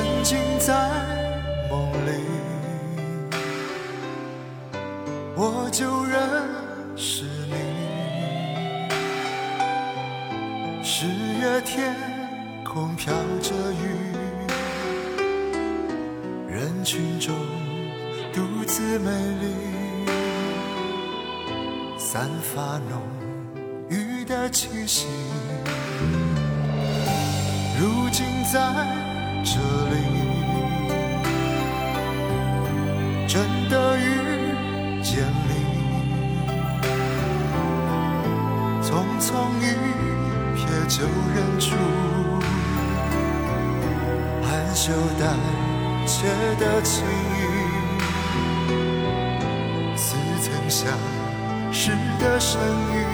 曾经在梦里，我就认识你。十月天空飘着雨，人群中独自美丽，散发浓郁的气息。如今在这里，真的遇见你，匆匆一瞥就认出，含羞带怯的情意，似曾相识的身影。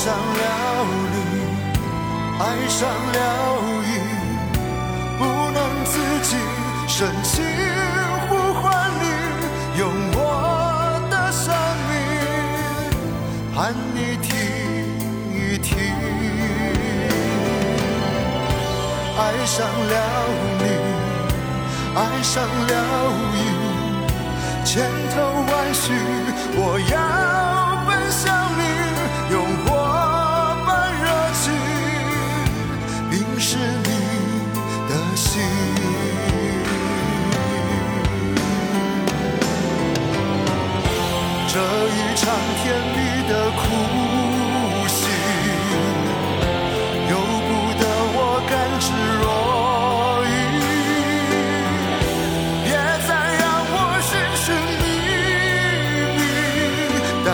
上了你，爱上了你，不能自己，深情呼唤你，用我的生命盼你听一听。爱上了你，爱上了你，千头万绪，我要奔向甜蜜的苦心，由不得我甘之若饴。别再让我寻寻觅觅，但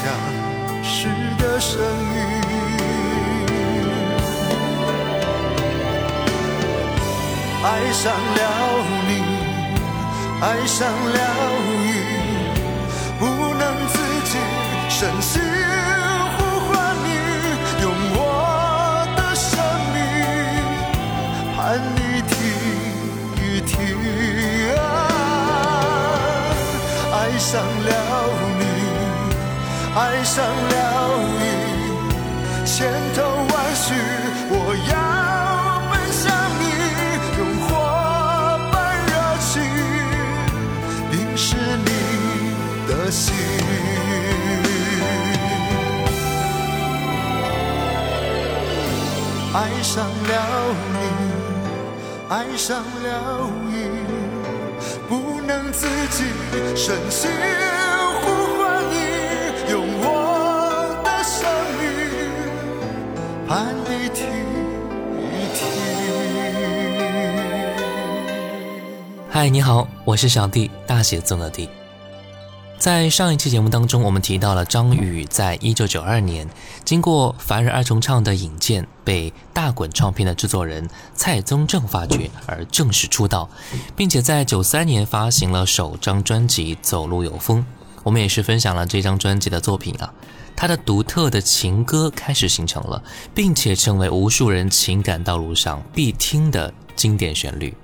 相识的身影。爱上了你，爱上了你，不能自己，深情呼唤你，用我的生命盼你听一听啊。爱上了你，爱上了你，千头万绪，我要奔向你。用火般热情淋湿你的心。爱上了你，爱上了你，不能自己，深情嗨，你好，我是小弟，大写字母的弟。在上一期节目当中，我们提到了张宇在一九九二年经过凡人二重唱的引荐，被大滚唱片的制作人蔡宗正发掘而正式出道，并且在九三年发行了首张专辑《走路有风》。我们也是分享了这张专辑的作品啊，他的独特的情歌开始形成了，并且成为无数人情感道路上必听的经典旋律。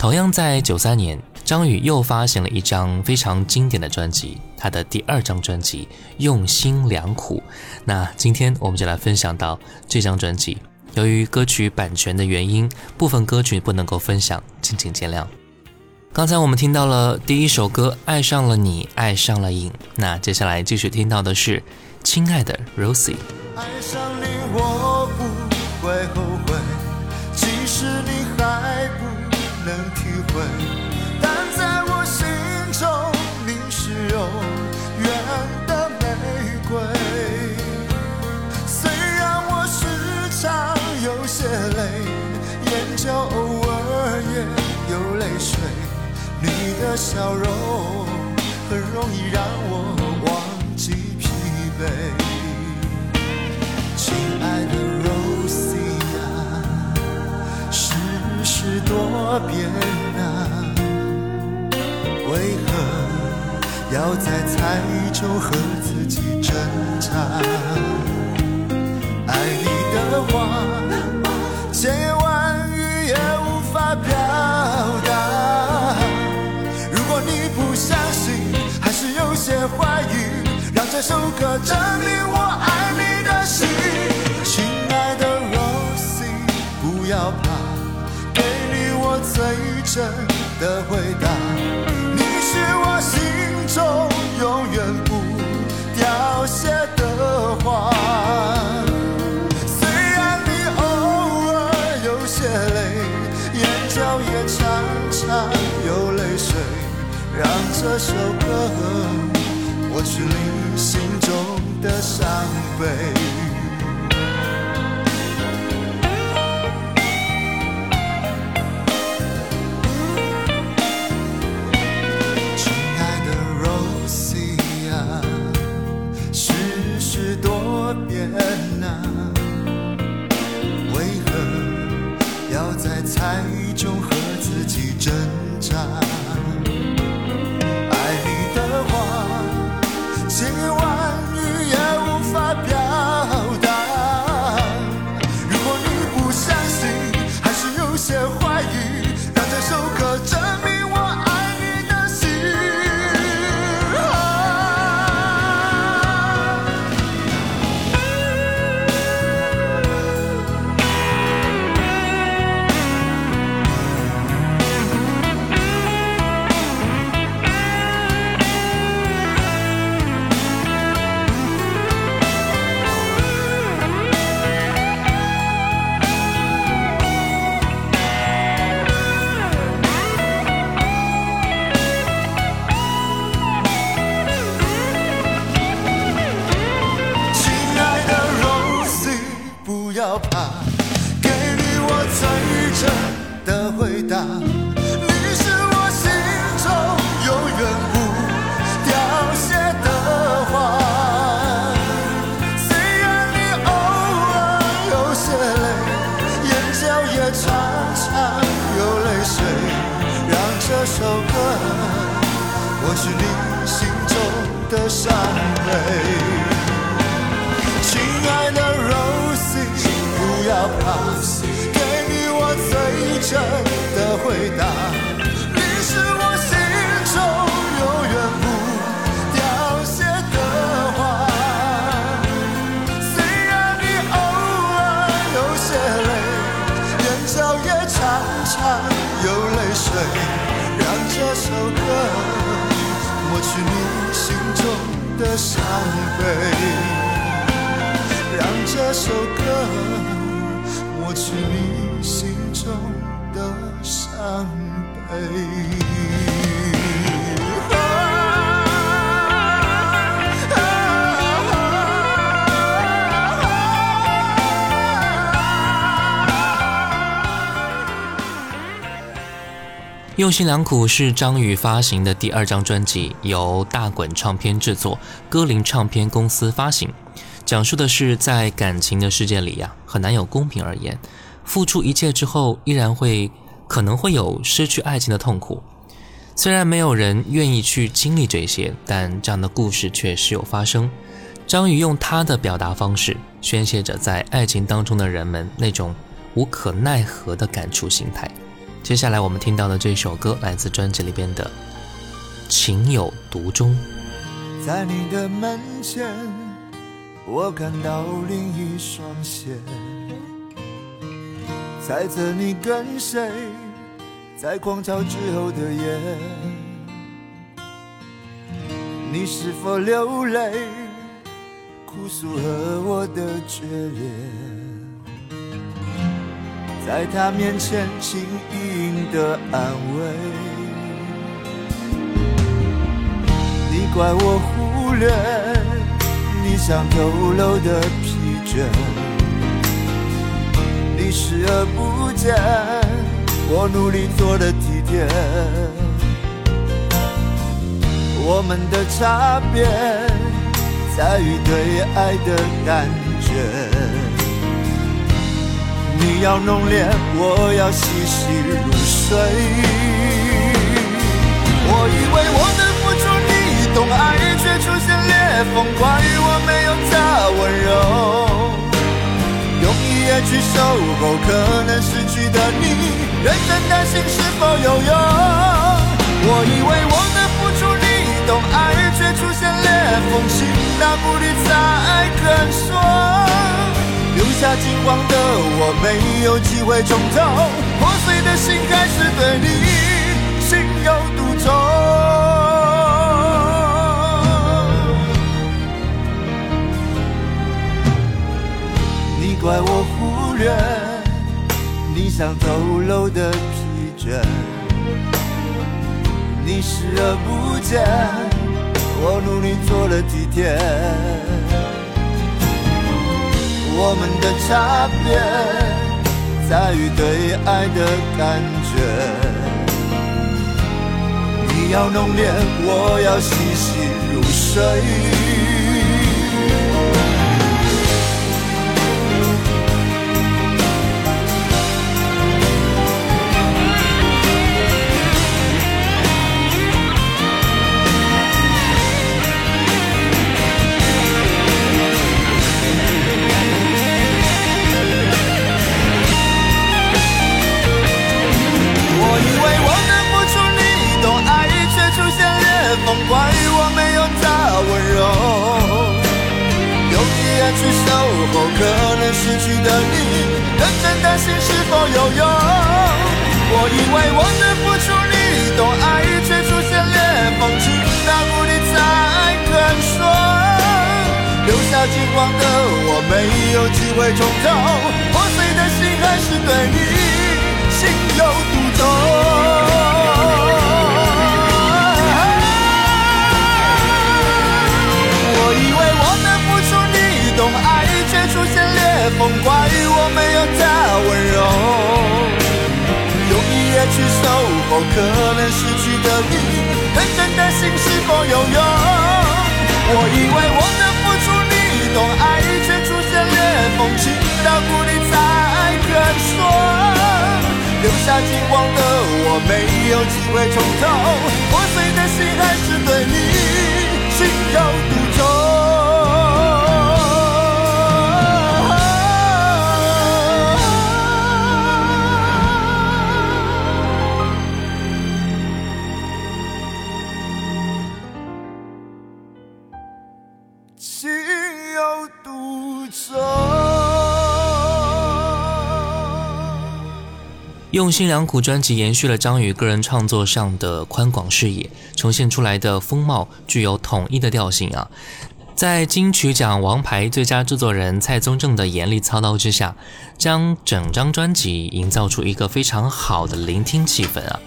同样在九三年。张宇又发行了一张非常经典的专辑，他的第二张专辑《用心良苦》。那今天我们就来分享到这张专辑。由于歌曲版权的原因，部分歌曲不能够分享，敬请见谅。刚才我们听到了第一首歌《爱上了你，爱上了瘾》，那接下来继续听到的是《亲爱的 Rosie》。爱上你，我的笑容很容易让我忘记疲惫。亲爱的 Rosie 啊，世事多变啊，为何？要在猜中和自己挣扎，爱你的话，千言万语也无法表些怀疑，让这首歌证明我爱你的心。亲爱的 Rosie，不要怕，给你我最真的回答。你是我心。中永远不凋谢的花，虽然你偶尔有些累，眼角也常常有泪水，让这首歌抹去你心中的伤悲亲爱的 rose 啊世事多变呐为何要在猜疑中和自己挣扎？的伤悲，亲爱的 Rosie，不要怕，给你我最真的回答。伤悲让这首歌抹去你心中的伤悲。用心良苦是张宇发行的第二张专辑，由大滚唱片制作，歌林唱片公司发行。讲述的是在感情的世界里呀，很难有公平而言，付出一切之后，依然会可能会有失去爱情的痛苦。虽然没有人愿意去经历这些，但这样的故事却时有发生。张宇用他的表达方式，宣泄着在爱情当中的人们那种无可奈何的感触心态。接下来我们听到的这首歌来自专辑里边的《情有独钟》。在你的门前，我看到另一双鞋，猜测你跟谁在狂潮之后的夜，你是否流泪，哭诉和我的决裂？在他面前轻盈的安慰，你怪我忽略你想透露的疲倦，你视而不见我努力做的体贴，我们的差别在于对爱的感觉。你要浓烈，我要细细入睡。我以为我的付出你懂，爱却出现裂缝，怪我没有他温柔。用一夜去守候，可能失去的你，认真担心是否有用。我以为我的付出你懂，爱却出现裂缝，心大不理才肯说。下金黄的我，没有机会重头，破碎的心还是对你情有独钟。你怪我忽略你想透露的疲倦，你视而不见我努力做了几天。我们的差别在于对爱的感觉，你要浓烈，我要细细入睡。可能失去的你，认真的心是否有用。我以为我的付出你懂，爱却出现裂缝，情到谷底才肯说。留下寂寞的我，没有机会重头，破碎的心还是对你情有独钟。用心良苦专辑延续了张宇个人创作上的宽广视野，呈现出来的风貌具有统一的调性啊！在金曲奖王牌最佳制作人蔡宗正的严厉操刀之下，将整张专辑营造出一个非常好的聆听气氛啊！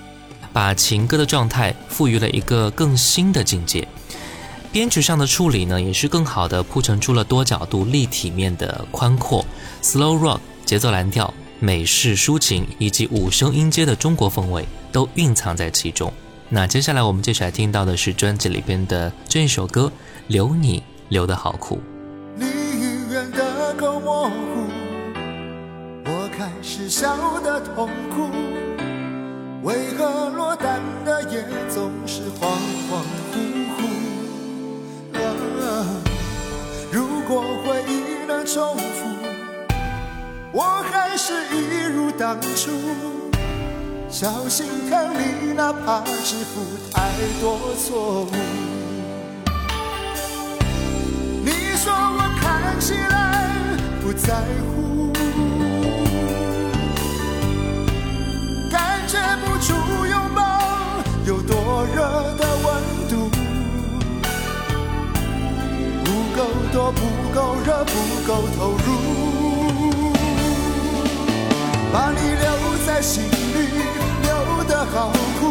把情歌的状态赋予了一个更新的境界。编曲上的处理呢，也是更好的铺陈出了多角度立体面的宽阔，slow rock 节奏蓝调。美式抒情以及五声音阶的中国风味都蕴藏在其中。那接下来我们接下来听到的是专辑里边的这一首歌《留你留得好苦》。你远的够模糊，我开始笑得痛苦。为何落单的夜总是恍恍惚惚？啊，如果回忆能重复，我还是一如当初。小心看你，哪怕支付太多错误。你说我看起来不在乎，感觉不出拥抱有多热的温度，不够多，不够热，不够投入，把你留在心里。留得好苦，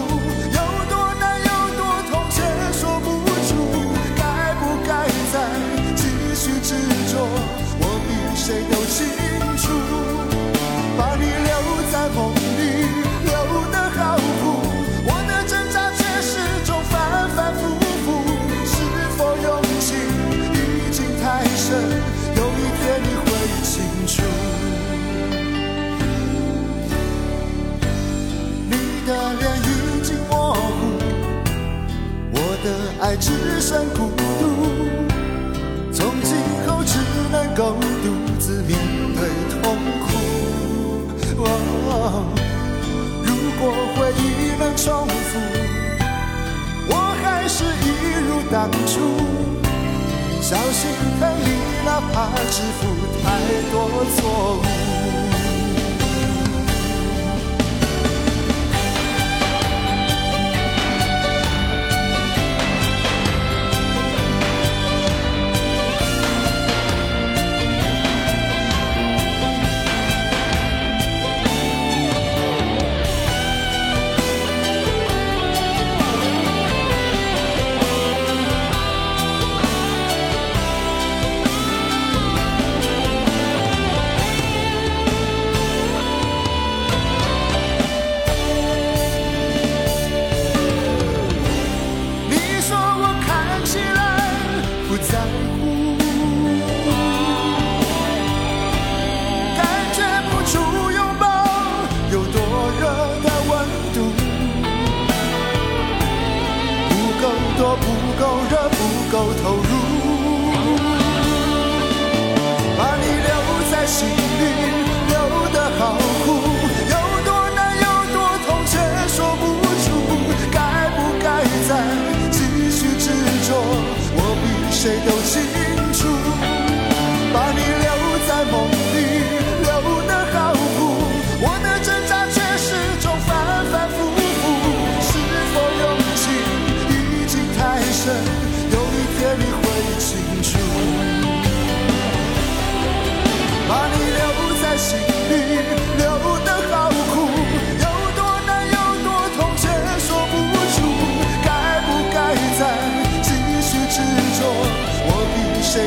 有多难，有多痛，却说不出。该不该再继续执着？我比谁都清爱只剩孤独，从今后只能够独自面对痛苦。哦如果回忆能重复，我还是一如当初。小心疼你，哪怕支付太多错误。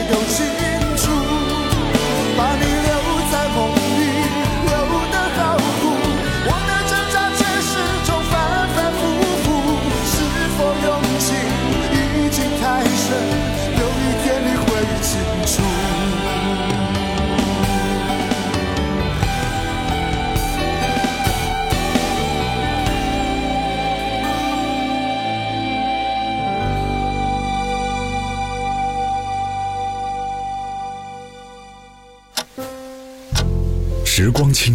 时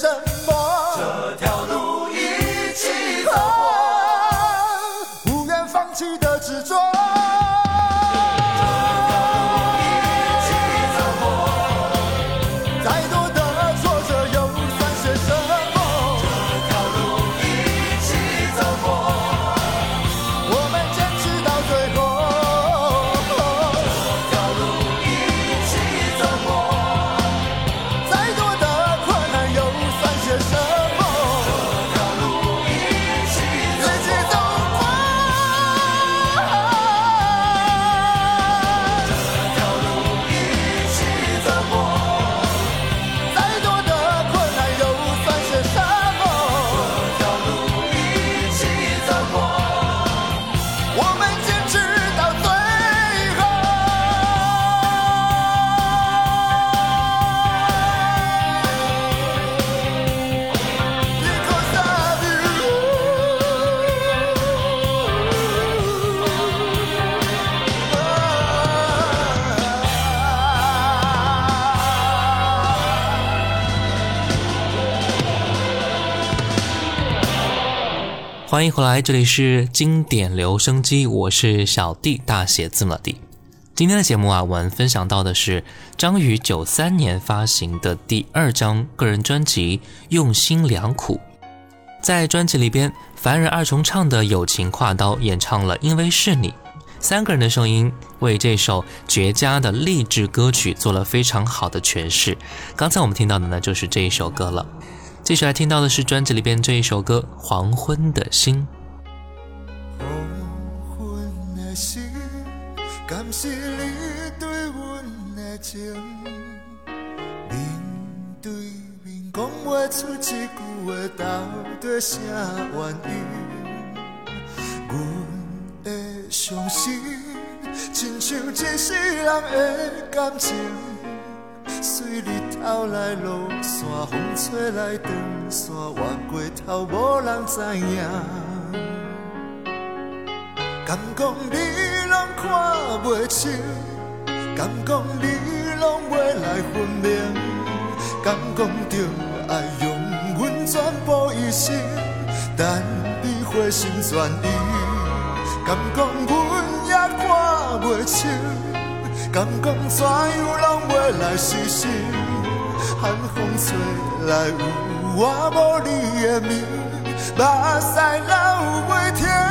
什么？这条路一起走过，不愿放弃的执着。欢迎回来，这里是经典留声机，我是小弟，大写字母 D。今天的节目啊，我们分享到的是张宇九三年发行的第二张个人专辑《用心良苦》。在专辑里边，凡人二重唱的友情跨刀演唱了《因为是你》，三个人的声音为这首绝佳的励志歌曲做了非常好的诠释。刚才我们听到的呢，就是这一首歌了。接下来听到的是专辑里边这一首歌《黄昏的心》。黄昏的心，敢是你对阮的情？面对面讲不出一句话，到底啥原因？阮的伤心，亲像一世人的感情。随日头来落山，风吹来长线，越过头无人知影。敢讲你拢看袂清，敢讲你拢袂来分明，敢讲着爱用阮全部一生，等你回心转意。敢讲阮也看袂清。敢讲怎样拢袂来实现？寒风吹来有我无你的面，目屎流袂停。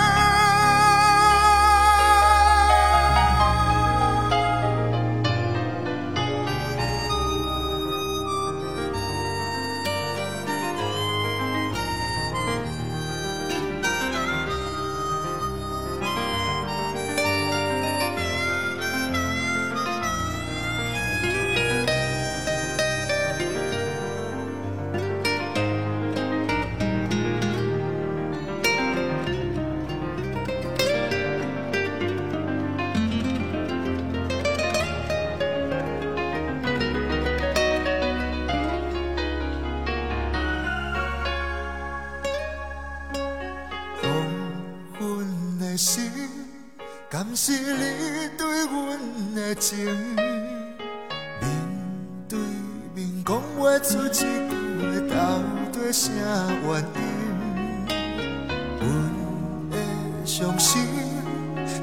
用心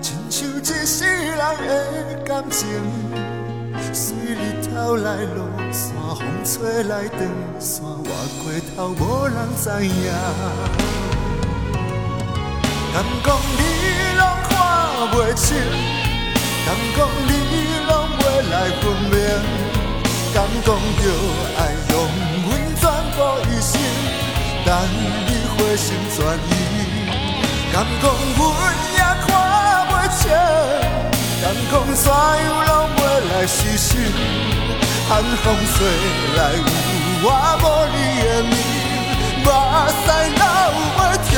唱出这世人的感情随人头来落山风吹来花落俗没人知影，敢讲你拢看袂清，敢讲你拢袂来分明，敢讲着爱用阮全部一生，等你回心转意，敢讲阮也看袂清，敢讲怎样拢袂来实现，寒风吹来有我无你的面。目屎流袂停，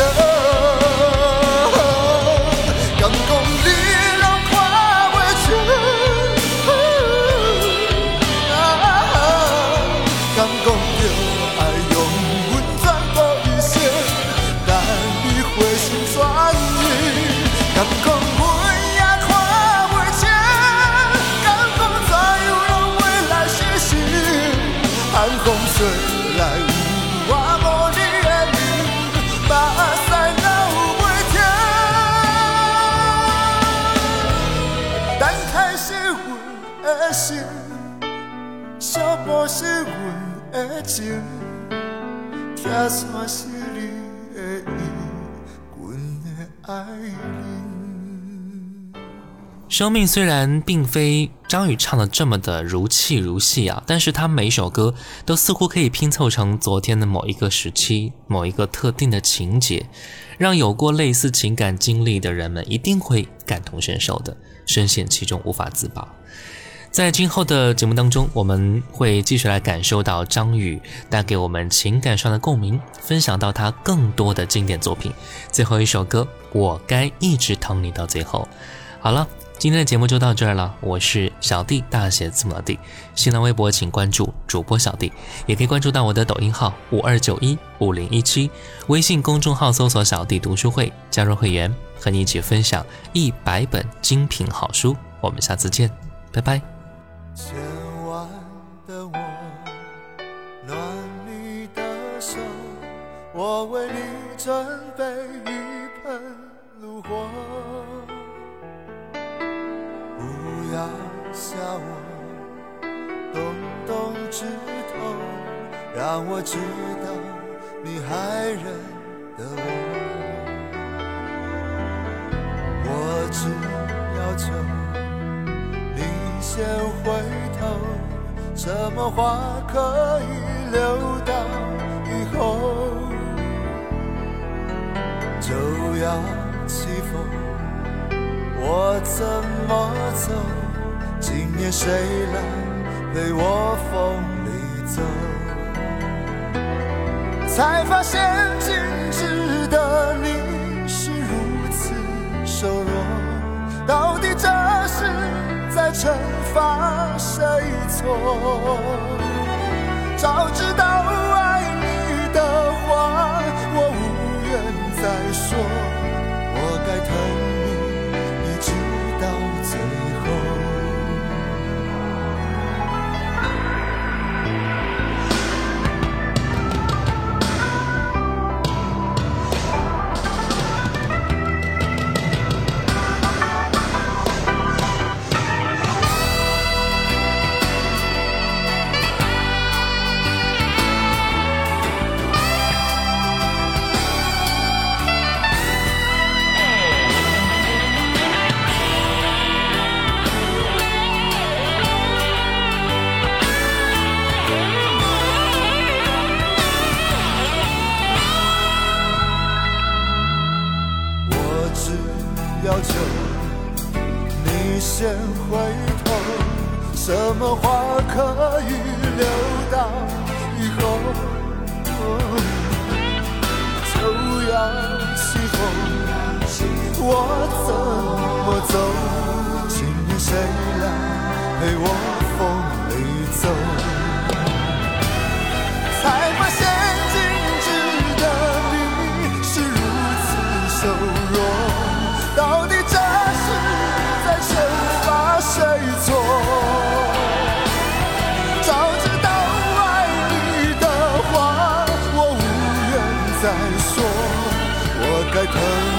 生命虽然并非张宇唱的这么的如泣如戏啊，但是他每一首歌都似乎可以拼凑成昨天的某一个时期、某一个特定的情节，让有过类似情感经历的人们一定会感同身受的，深陷其中无法自拔。在今后的节目当中，我们会继续来感受到张宇带给我们情感上的共鸣，分享到他更多的经典作品。最后一首歌，我该一直疼你到最后。好了，今天的节目就到这儿了。我是小弟，大写字母的弟。新浪微博请关注主播小弟，也可以关注到我的抖音号五二九一五零一七，微信公众号搜索“小弟读书会”，加入会员，和你一起分享一百本精品好书。我们下次见，拜拜。千万的我，暖你的手，我为你准备动指头，让我知道你还认得我。我只要求你。先回头，什么话可以留到以后？就要起风，我怎么走？今夜谁来陪我风才发现静止的你是如此瘦弱，到底这是？在惩罚谁错？早知道爱你的话，我无缘再说。我该疼。你你，一直到最。该疼